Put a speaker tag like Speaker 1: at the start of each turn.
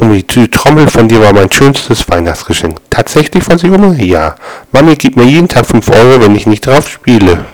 Speaker 1: Und die Trommel von dir war mein schönstes Weihnachtsgeschenk. Tatsächlich, Frau Junge? Ja. Mami gibt mir jeden Tag 5 Euro, wenn ich nicht drauf spiele.